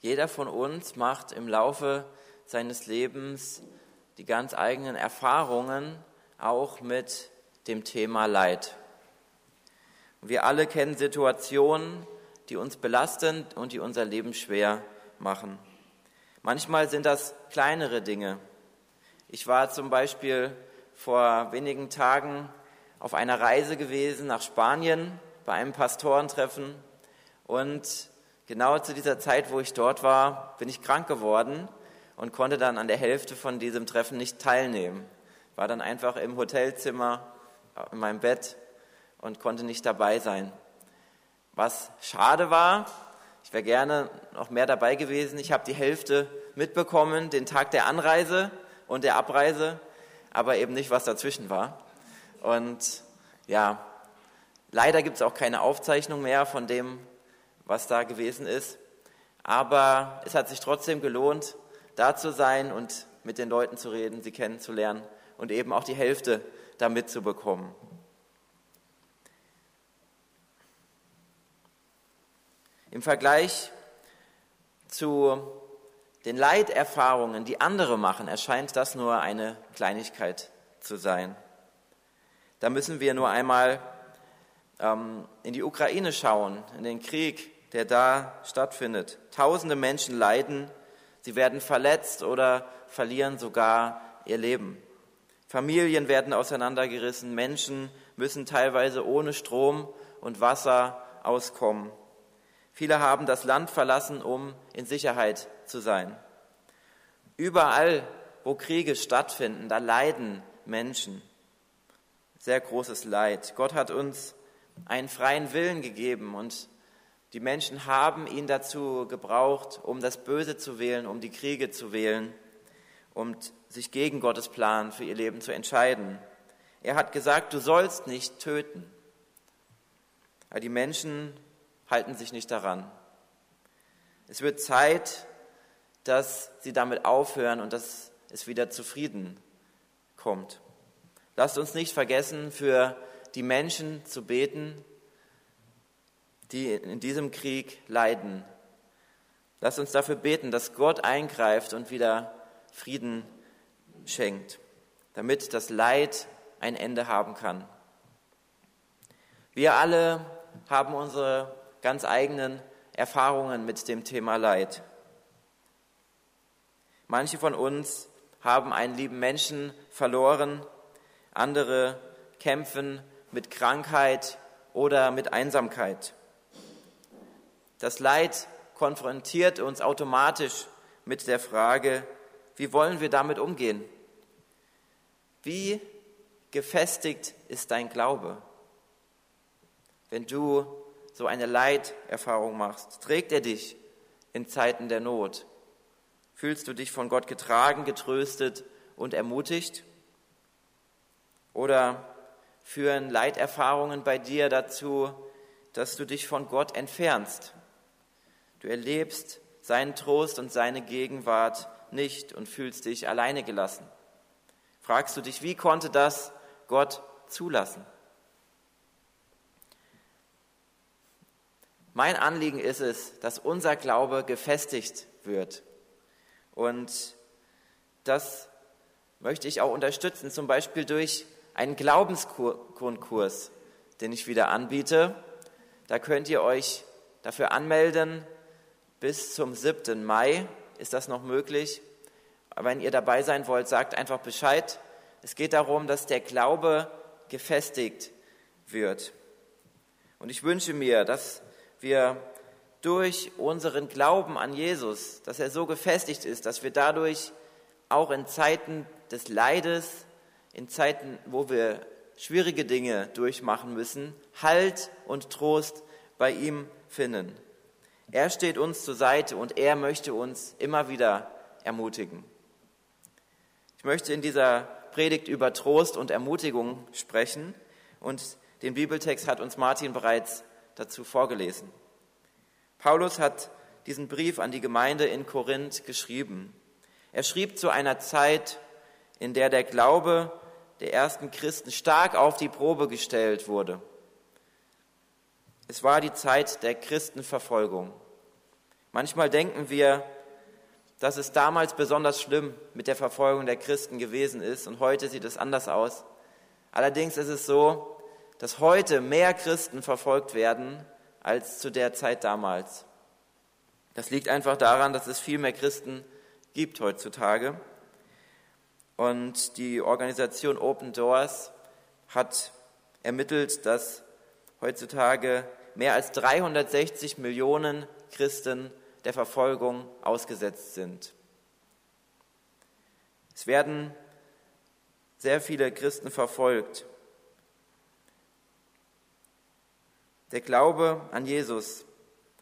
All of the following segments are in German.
Jeder von uns macht im Laufe seines Lebens die ganz eigenen Erfahrungen auch mit dem Thema Leid. Wir alle kennen Situationen, die uns belasten und die unser Leben schwer machen. Manchmal sind das kleinere Dinge. Ich war zum Beispiel vor wenigen Tagen auf einer Reise gewesen nach Spanien bei einem Pastorentreffen und genau zu dieser Zeit, wo ich dort war, bin ich krank geworden und konnte dann an der Hälfte von diesem Treffen nicht teilnehmen. War dann einfach im Hotelzimmer in meinem Bett und konnte nicht dabei sein. Was schade war, ich wäre gerne noch mehr dabei gewesen. Ich habe die Hälfte mitbekommen, den Tag der Anreise und der Abreise, aber eben nicht, was dazwischen war. Und ja, leider gibt es auch keine Aufzeichnung mehr von dem, was da gewesen ist. Aber es hat sich trotzdem gelohnt, da zu sein und mit den Leuten zu reden, sie kennenzulernen und eben auch die Hälfte da mitzubekommen. Im Vergleich zu den Leiterfahrungen, die andere machen, erscheint das nur eine Kleinigkeit zu sein. Da müssen wir nur einmal ähm, in die Ukraine schauen, in den Krieg, der da stattfindet. Tausende Menschen leiden, sie werden verletzt oder verlieren sogar ihr Leben. Familien werden auseinandergerissen, Menschen müssen teilweise ohne Strom und Wasser auskommen. Viele haben das Land verlassen, um in Sicherheit zu sein. Überall, wo Kriege stattfinden, da leiden Menschen. Sehr großes Leid. Gott hat uns einen freien Willen gegeben und die Menschen haben ihn dazu gebraucht, um das Böse zu wählen, um die Kriege zu wählen, um sich gegen Gottes Plan für ihr Leben zu entscheiden. Er hat gesagt, du sollst nicht töten. Aber die Menschen halten sich nicht daran. Es wird Zeit, dass sie damit aufhören und dass es wieder zu Frieden kommt. Lasst uns nicht vergessen, für die Menschen zu beten, die in diesem Krieg leiden. Lasst uns dafür beten, dass Gott eingreift und wieder Frieden schenkt, damit das Leid ein Ende haben kann. Wir alle haben unsere ganz eigenen Erfahrungen mit dem Thema Leid. Manche von uns haben einen lieben Menschen verloren, andere kämpfen mit Krankheit oder mit Einsamkeit. Das Leid konfrontiert uns automatisch mit der Frage, wie wollen wir damit umgehen? Wie gefestigt ist dein Glaube? Wenn du so eine Leiterfahrung machst? Trägt er dich in Zeiten der Not? Fühlst du dich von Gott getragen, getröstet und ermutigt? Oder führen Leiterfahrungen bei dir dazu, dass du dich von Gott entfernst? Du erlebst seinen Trost und seine Gegenwart nicht und fühlst dich alleine gelassen. Fragst du dich, wie konnte das Gott zulassen? Mein Anliegen ist es, dass unser Glaube gefestigt wird. Und das möchte ich auch unterstützen, zum Beispiel durch einen Glaubensgrundkurs, den ich wieder anbiete. Da könnt ihr euch dafür anmelden. Bis zum 7. Mai ist das noch möglich. Wenn ihr dabei sein wollt, sagt einfach Bescheid. Es geht darum, dass der Glaube gefestigt wird. Und ich wünsche mir, dass wir durch unseren Glauben an Jesus, dass er so gefestigt ist, dass wir dadurch auch in Zeiten des Leides, in Zeiten, wo wir schwierige Dinge durchmachen müssen, Halt und Trost bei ihm finden. Er steht uns zur Seite und er möchte uns immer wieder ermutigen. Ich möchte in dieser Predigt über Trost und Ermutigung sprechen und den Bibeltext hat uns Martin bereits dazu vorgelesen. Paulus hat diesen Brief an die Gemeinde in Korinth geschrieben. Er schrieb zu einer Zeit, in der der Glaube der ersten Christen stark auf die Probe gestellt wurde. Es war die Zeit der Christenverfolgung. Manchmal denken wir, dass es damals besonders schlimm mit der Verfolgung der Christen gewesen ist und heute sieht es anders aus. Allerdings ist es so, dass heute mehr Christen verfolgt werden als zu der Zeit damals. Das liegt einfach daran, dass es viel mehr Christen gibt heutzutage. Und die Organisation Open Doors hat ermittelt, dass heutzutage mehr als 360 Millionen Christen der Verfolgung ausgesetzt sind. Es werden sehr viele Christen verfolgt. Der Glaube an Jesus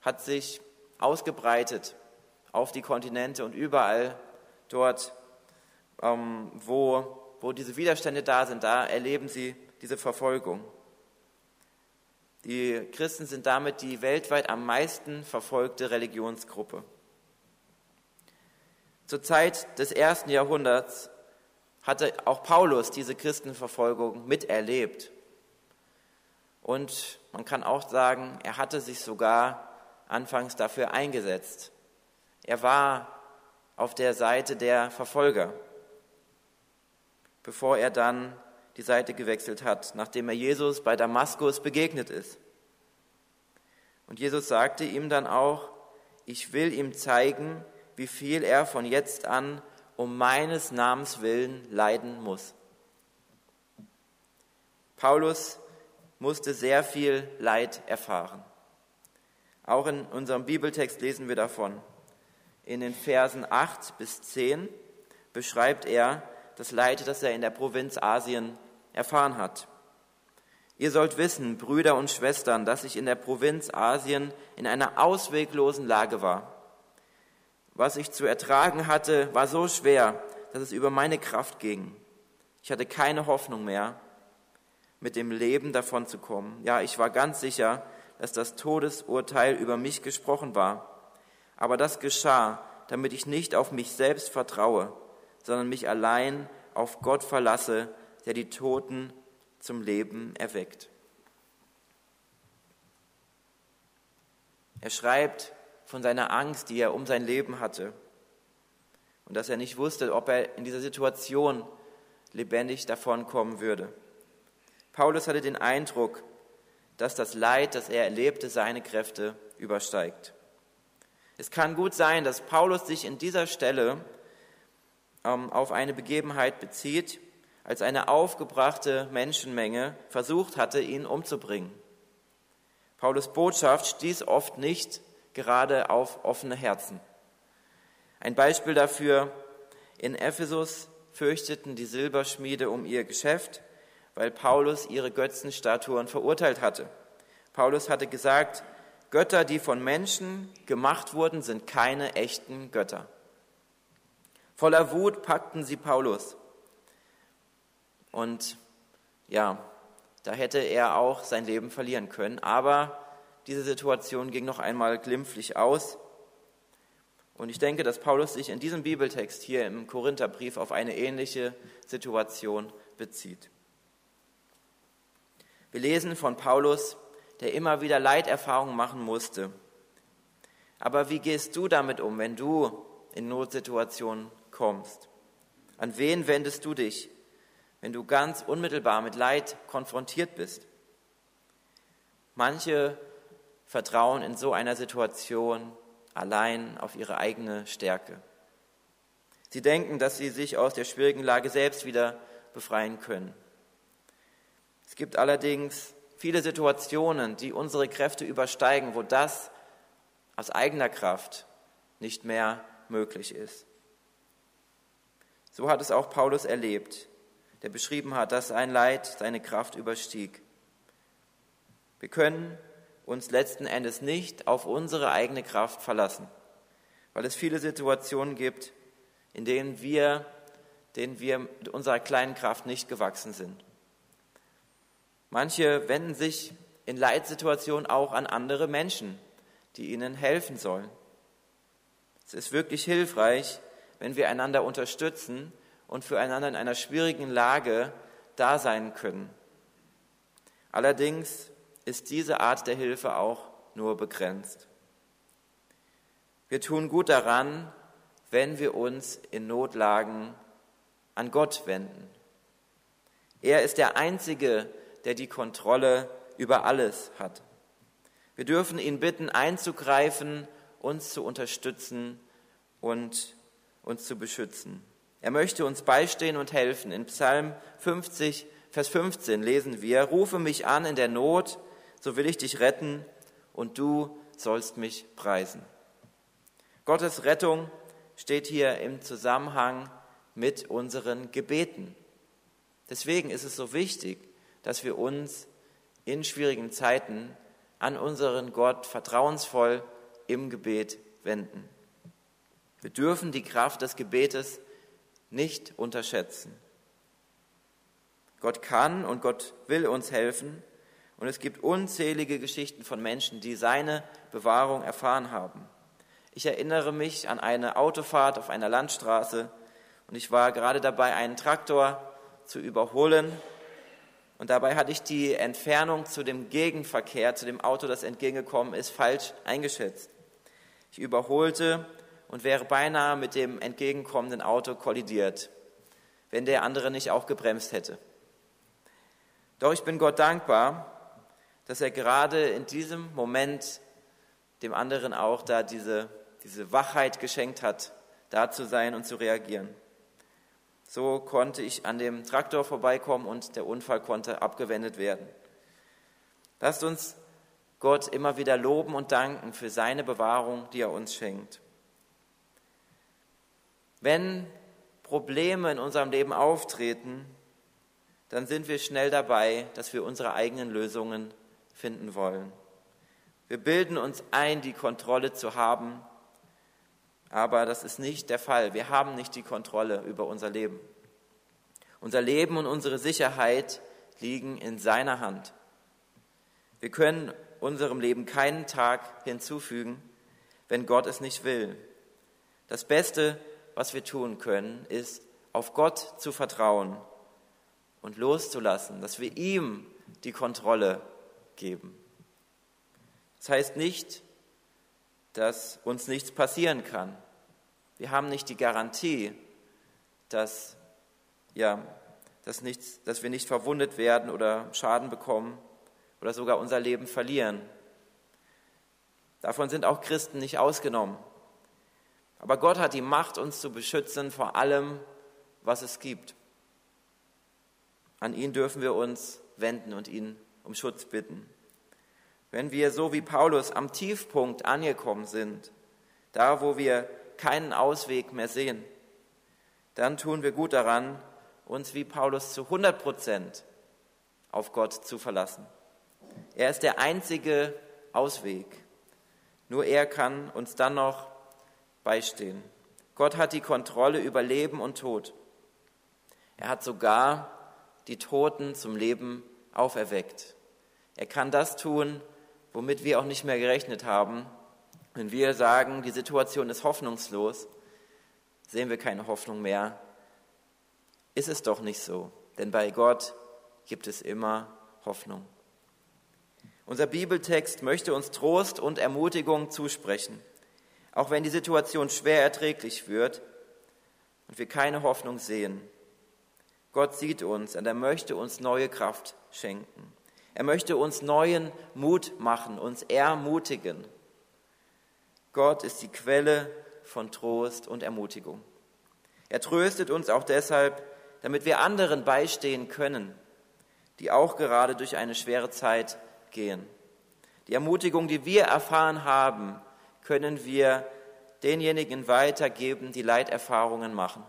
hat sich ausgebreitet auf die Kontinente und überall dort, ähm, wo, wo diese Widerstände da sind, da erleben sie diese Verfolgung. Die Christen sind damit die weltweit am meisten verfolgte Religionsgruppe. Zur Zeit des ersten Jahrhunderts hatte auch Paulus diese Christenverfolgung miterlebt. Und man kann auch sagen, er hatte sich sogar anfangs dafür eingesetzt. Er war auf der Seite der Verfolger, bevor er dann die Seite gewechselt hat, nachdem er Jesus bei Damaskus begegnet ist. Und Jesus sagte ihm dann auch, ich will ihm zeigen, wie viel er von jetzt an um meines Namens willen leiden muss. Paulus musste sehr viel Leid erfahren. Auch in unserem Bibeltext lesen wir davon. In den Versen 8 bis 10 beschreibt er das Leid, das er in der Provinz Asien erfahren hat. Ihr sollt wissen, Brüder und Schwestern, dass ich in der Provinz Asien in einer ausweglosen Lage war. Was ich zu ertragen hatte, war so schwer, dass es über meine Kraft ging. Ich hatte keine Hoffnung mehr, mit dem Leben davon zu kommen. Ja, ich war ganz sicher, dass das Todesurteil über mich gesprochen war. Aber das geschah, damit ich nicht auf mich selbst vertraue, sondern mich allein auf Gott verlasse, der die Toten zum Leben erweckt. Er schreibt von seiner Angst, die er um sein Leben hatte und dass er nicht wusste, ob er in dieser Situation lebendig davonkommen würde. Paulus hatte den Eindruck, dass das Leid, das er erlebte, seine Kräfte übersteigt. Es kann gut sein, dass Paulus sich in dieser Stelle ähm, auf eine Begebenheit bezieht, als eine aufgebrachte Menschenmenge versucht hatte, ihn umzubringen. Paulus Botschaft stieß oft nicht gerade auf offene Herzen. Ein Beispiel dafür, in Ephesus fürchteten die Silberschmiede um ihr Geschäft weil Paulus ihre Götzenstatuen verurteilt hatte. Paulus hatte gesagt, Götter, die von Menschen gemacht wurden, sind keine echten Götter. Voller Wut packten sie Paulus. Und ja, da hätte er auch sein Leben verlieren können. Aber diese Situation ging noch einmal glimpflich aus. Und ich denke, dass Paulus sich in diesem Bibeltext hier im Korintherbrief auf eine ähnliche Situation bezieht. Wir lesen von Paulus, der immer wieder Leiterfahrungen machen musste. Aber wie gehst du damit um, wenn du in Notsituationen kommst? An wen wendest du dich, wenn du ganz unmittelbar mit Leid konfrontiert bist? Manche vertrauen in so einer Situation allein auf ihre eigene Stärke. Sie denken, dass sie sich aus der schwierigen Lage selbst wieder befreien können. Es gibt allerdings viele Situationen, die unsere Kräfte übersteigen, wo das aus eigener Kraft nicht mehr möglich ist. So hat es auch Paulus erlebt, der beschrieben hat, dass sein Leid seine Kraft überstieg. Wir können uns letzten Endes nicht auf unsere eigene Kraft verlassen, weil es viele Situationen gibt, in denen wir, denen wir mit unserer kleinen Kraft nicht gewachsen sind. Manche wenden sich in Leitsituationen auch an andere Menschen, die ihnen helfen sollen. Es ist wirklich hilfreich, wenn wir einander unterstützen und füreinander in einer schwierigen Lage da sein können. Allerdings ist diese Art der Hilfe auch nur begrenzt. Wir tun gut daran, wenn wir uns in Notlagen an Gott wenden. Er ist der Einzige, der die Kontrolle über alles hat. Wir dürfen ihn bitten, einzugreifen, uns zu unterstützen und uns zu beschützen. Er möchte uns beistehen und helfen. In Psalm 50, Vers 15 lesen wir, Rufe mich an in der Not, so will ich dich retten und du sollst mich preisen. Gottes Rettung steht hier im Zusammenhang mit unseren Gebeten. Deswegen ist es so wichtig, dass wir uns in schwierigen Zeiten an unseren Gott vertrauensvoll im Gebet wenden. Wir dürfen die Kraft des Gebetes nicht unterschätzen. Gott kann und Gott will uns helfen und es gibt unzählige Geschichten von Menschen, die seine Bewahrung erfahren haben. Ich erinnere mich an eine Autofahrt auf einer Landstraße und ich war gerade dabei, einen Traktor zu überholen und dabei hatte ich die Entfernung zu dem Gegenverkehr, zu dem Auto, das entgegengekommen ist, falsch eingeschätzt. Ich überholte und wäre beinahe mit dem entgegenkommenden Auto kollidiert, wenn der andere nicht auch gebremst hätte. Doch ich bin Gott dankbar, dass er gerade in diesem Moment dem anderen auch da diese, diese Wachheit geschenkt hat, da zu sein und zu reagieren. So konnte ich an dem Traktor vorbeikommen und der Unfall konnte abgewendet werden. Lasst uns Gott immer wieder loben und danken für seine Bewahrung, die er uns schenkt. Wenn Probleme in unserem Leben auftreten, dann sind wir schnell dabei, dass wir unsere eigenen Lösungen finden wollen. Wir bilden uns ein, die Kontrolle zu haben aber das ist nicht der Fall. Wir haben nicht die Kontrolle über unser Leben. Unser Leben und unsere Sicherheit liegen in seiner Hand. Wir können unserem Leben keinen Tag hinzufügen, wenn Gott es nicht will. Das Beste, was wir tun können, ist, auf Gott zu vertrauen und loszulassen, dass wir ihm die Kontrolle geben. Das heißt nicht, dass uns nichts passieren kann. Wir haben nicht die Garantie, dass, ja, dass, nichts, dass wir nicht verwundet werden oder Schaden bekommen oder sogar unser Leben verlieren. Davon sind auch Christen nicht ausgenommen. Aber Gott hat die Macht, uns zu beschützen vor allem, was es gibt. An ihn dürfen wir uns wenden und ihn um Schutz bitten. Wenn wir so wie Paulus am Tiefpunkt angekommen sind, da wo wir keinen Ausweg mehr sehen, dann tun wir gut daran, uns wie Paulus zu 100 Prozent auf Gott zu verlassen. Er ist der einzige Ausweg. Nur er kann uns dann noch beistehen. Gott hat die Kontrolle über Leben und Tod. Er hat sogar die Toten zum Leben auferweckt. Er kann das tun, womit wir auch nicht mehr gerechnet haben. Wenn wir sagen, die Situation ist hoffnungslos, sehen wir keine Hoffnung mehr. Ist es doch nicht so, denn bei Gott gibt es immer Hoffnung. Unser Bibeltext möchte uns Trost und Ermutigung zusprechen, auch wenn die Situation schwer erträglich wird und wir keine Hoffnung sehen. Gott sieht uns und er möchte uns neue Kraft schenken. Er möchte uns neuen Mut machen, uns ermutigen. Gott ist die Quelle von Trost und Ermutigung. Er tröstet uns auch deshalb, damit wir anderen beistehen können, die auch gerade durch eine schwere Zeit gehen. Die Ermutigung, die wir erfahren haben, können wir denjenigen weitergeben, die Leiterfahrungen machen.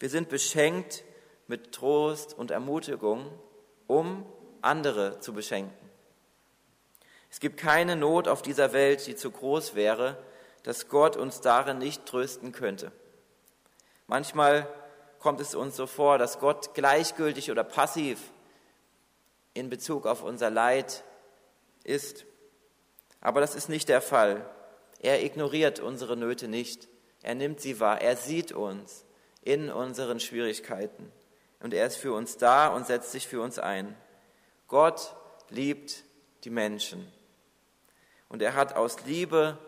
Wir sind beschenkt mit Trost und Ermutigung, um andere zu beschenken. Es gibt keine Not auf dieser Welt, die zu groß wäre, dass Gott uns darin nicht trösten könnte. Manchmal kommt es uns so vor, dass Gott gleichgültig oder passiv in Bezug auf unser Leid ist. Aber das ist nicht der Fall. Er ignoriert unsere Nöte nicht. Er nimmt sie wahr. Er sieht uns in unseren Schwierigkeiten. Und er ist für uns da und setzt sich für uns ein. Gott liebt die Menschen. Und er hat aus Liebe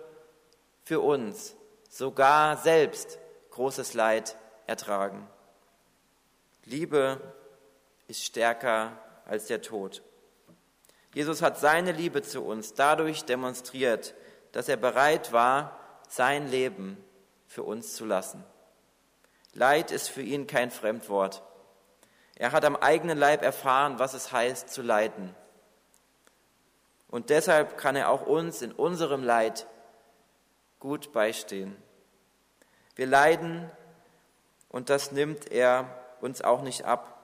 für uns sogar selbst großes Leid ertragen. Liebe ist stärker als der Tod. Jesus hat seine Liebe zu uns dadurch demonstriert, dass er bereit war, sein Leben für uns zu lassen. Leid ist für ihn kein Fremdwort. Er hat am eigenen Leib erfahren, was es heißt zu leiden. Und deshalb kann er auch uns in unserem Leid gut beistehen. Wir leiden und das nimmt er uns auch nicht ab.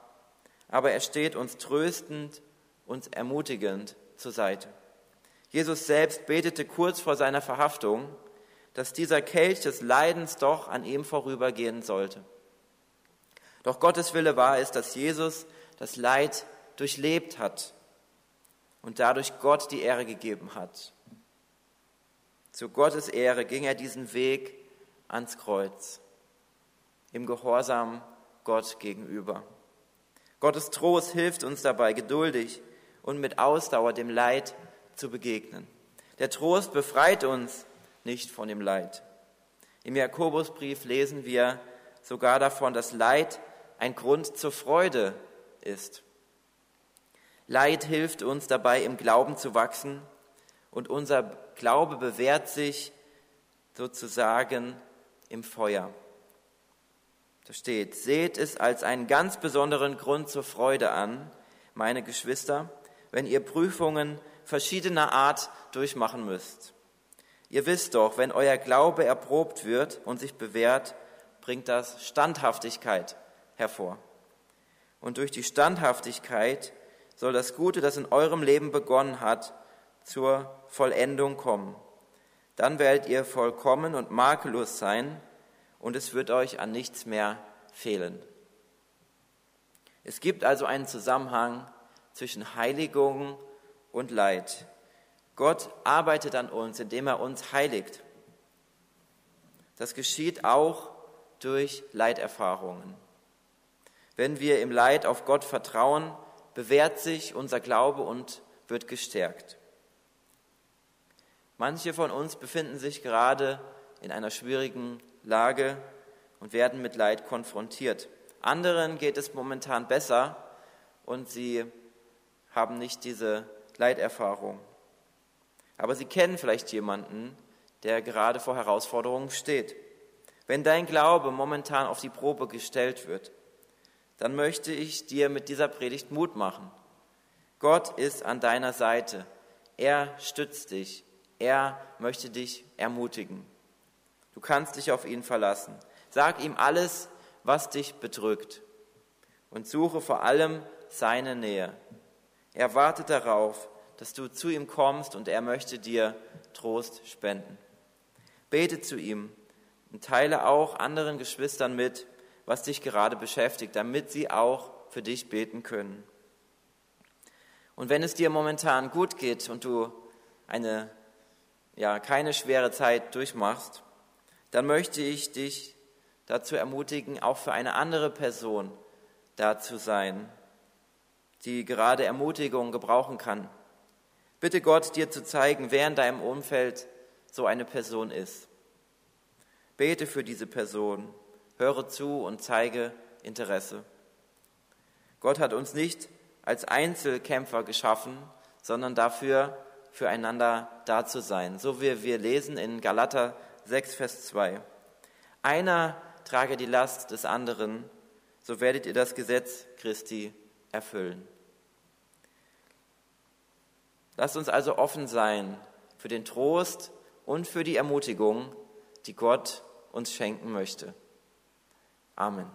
Aber er steht uns tröstend und ermutigend zur Seite. Jesus selbst betete kurz vor seiner Verhaftung, dass dieser Kelch des Leidens doch an ihm vorübergehen sollte. Doch Gottes Wille war es, dass Jesus das Leid durchlebt hat und dadurch Gott die Ehre gegeben hat. Zu Gottes Ehre ging er diesen Weg ans Kreuz, im Gehorsam Gott gegenüber. Gottes Trost hilft uns dabei, geduldig und mit Ausdauer dem Leid zu begegnen. Der Trost befreit uns nicht von dem Leid. Im Jakobusbrief lesen wir sogar davon, dass Leid ein Grund zur Freude ist. Leid hilft uns dabei, im Glauben zu wachsen und unser Glaube bewährt sich sozusagen im Feuer. Da steht, seht es als einen ganz besonderen Grund zur Freude an, meine Geschwister, wenn ihr Prüfungen verschiedener Art durchmachen müsst. Ihr wisst doch, wenn euer Glaube erprobt wird und sich bewährt, bringt das Standhaftigkeit hervor. Und durch die Standhaftigkeit soll das Gute, das in eurem Leben begonnen hat, zur Vollendung kommen. Dann werdet ihr vollkommen und makellos sein und es wird euch an nichts mehr fehlen. Es gibt also einen Zusammenhang zwischen Heiligung und Leid. Gott arbeitet an uns, indem er uns heiligt. Das geschieht auch durch Leiterfahrungen. Wenn wir im Leid auf Gott vertrauen, bewährt sich unser Glaube und wird gestärkt. Manche von uns befinden sich gerade in einer schwierigen Lage und werden mit Leid konfrontiert. Anderen geht es momentan besser und sie haben nicht diese Leiterfahrung. Aber sie kennen vielleicht jemanden, der gerade vor Herausforderungen steht. Wenn dein Glaube momentan auf die Probe gestellt wird, dann möchte ich dir mit dieser Predigt Mut machen. Gott ist an deiner Seite. Er stützt dich. Er möchte dich ermutigen. Du kannst dich auf ihn verlassen. Sag ihm alles, was dich bedrückt und suche vor allem seine Nähe. Er wartet darauf, dass du zu ihm kommst und er möchte dir Trost spenden. Bete zu ihm und teile auch anderen Geschwistern mit, was dich gerade beschäftigt, damit sie auch für dich beten können. Und wenn es dir momentan gut geht und du eine, ja, keine schwere Zeit durchmachst, dann möchte ich dich dazu ermutigen, auch für eine andere Person da zu sein, die gerade Ermutigung gebrauchen kann. Bitte Gott, dir zu zeigen, wer in deinem Umfeld so eine Person ist. Bete für diese Person höre zu und zeige Interesse. Gott hat uns nicht als Einzelkämpfer geschaffen, sondern dafür, füreinander da zu sein. So wie wir lesen in Galater 6, Vers 2. Einer trage die Last des anderen, so werdet ihr das Gesetz Christi erfüllen. Lasst uns also offen sein für den Trost und für die Ermutigung, die Gott uns schenken möchte. Amen.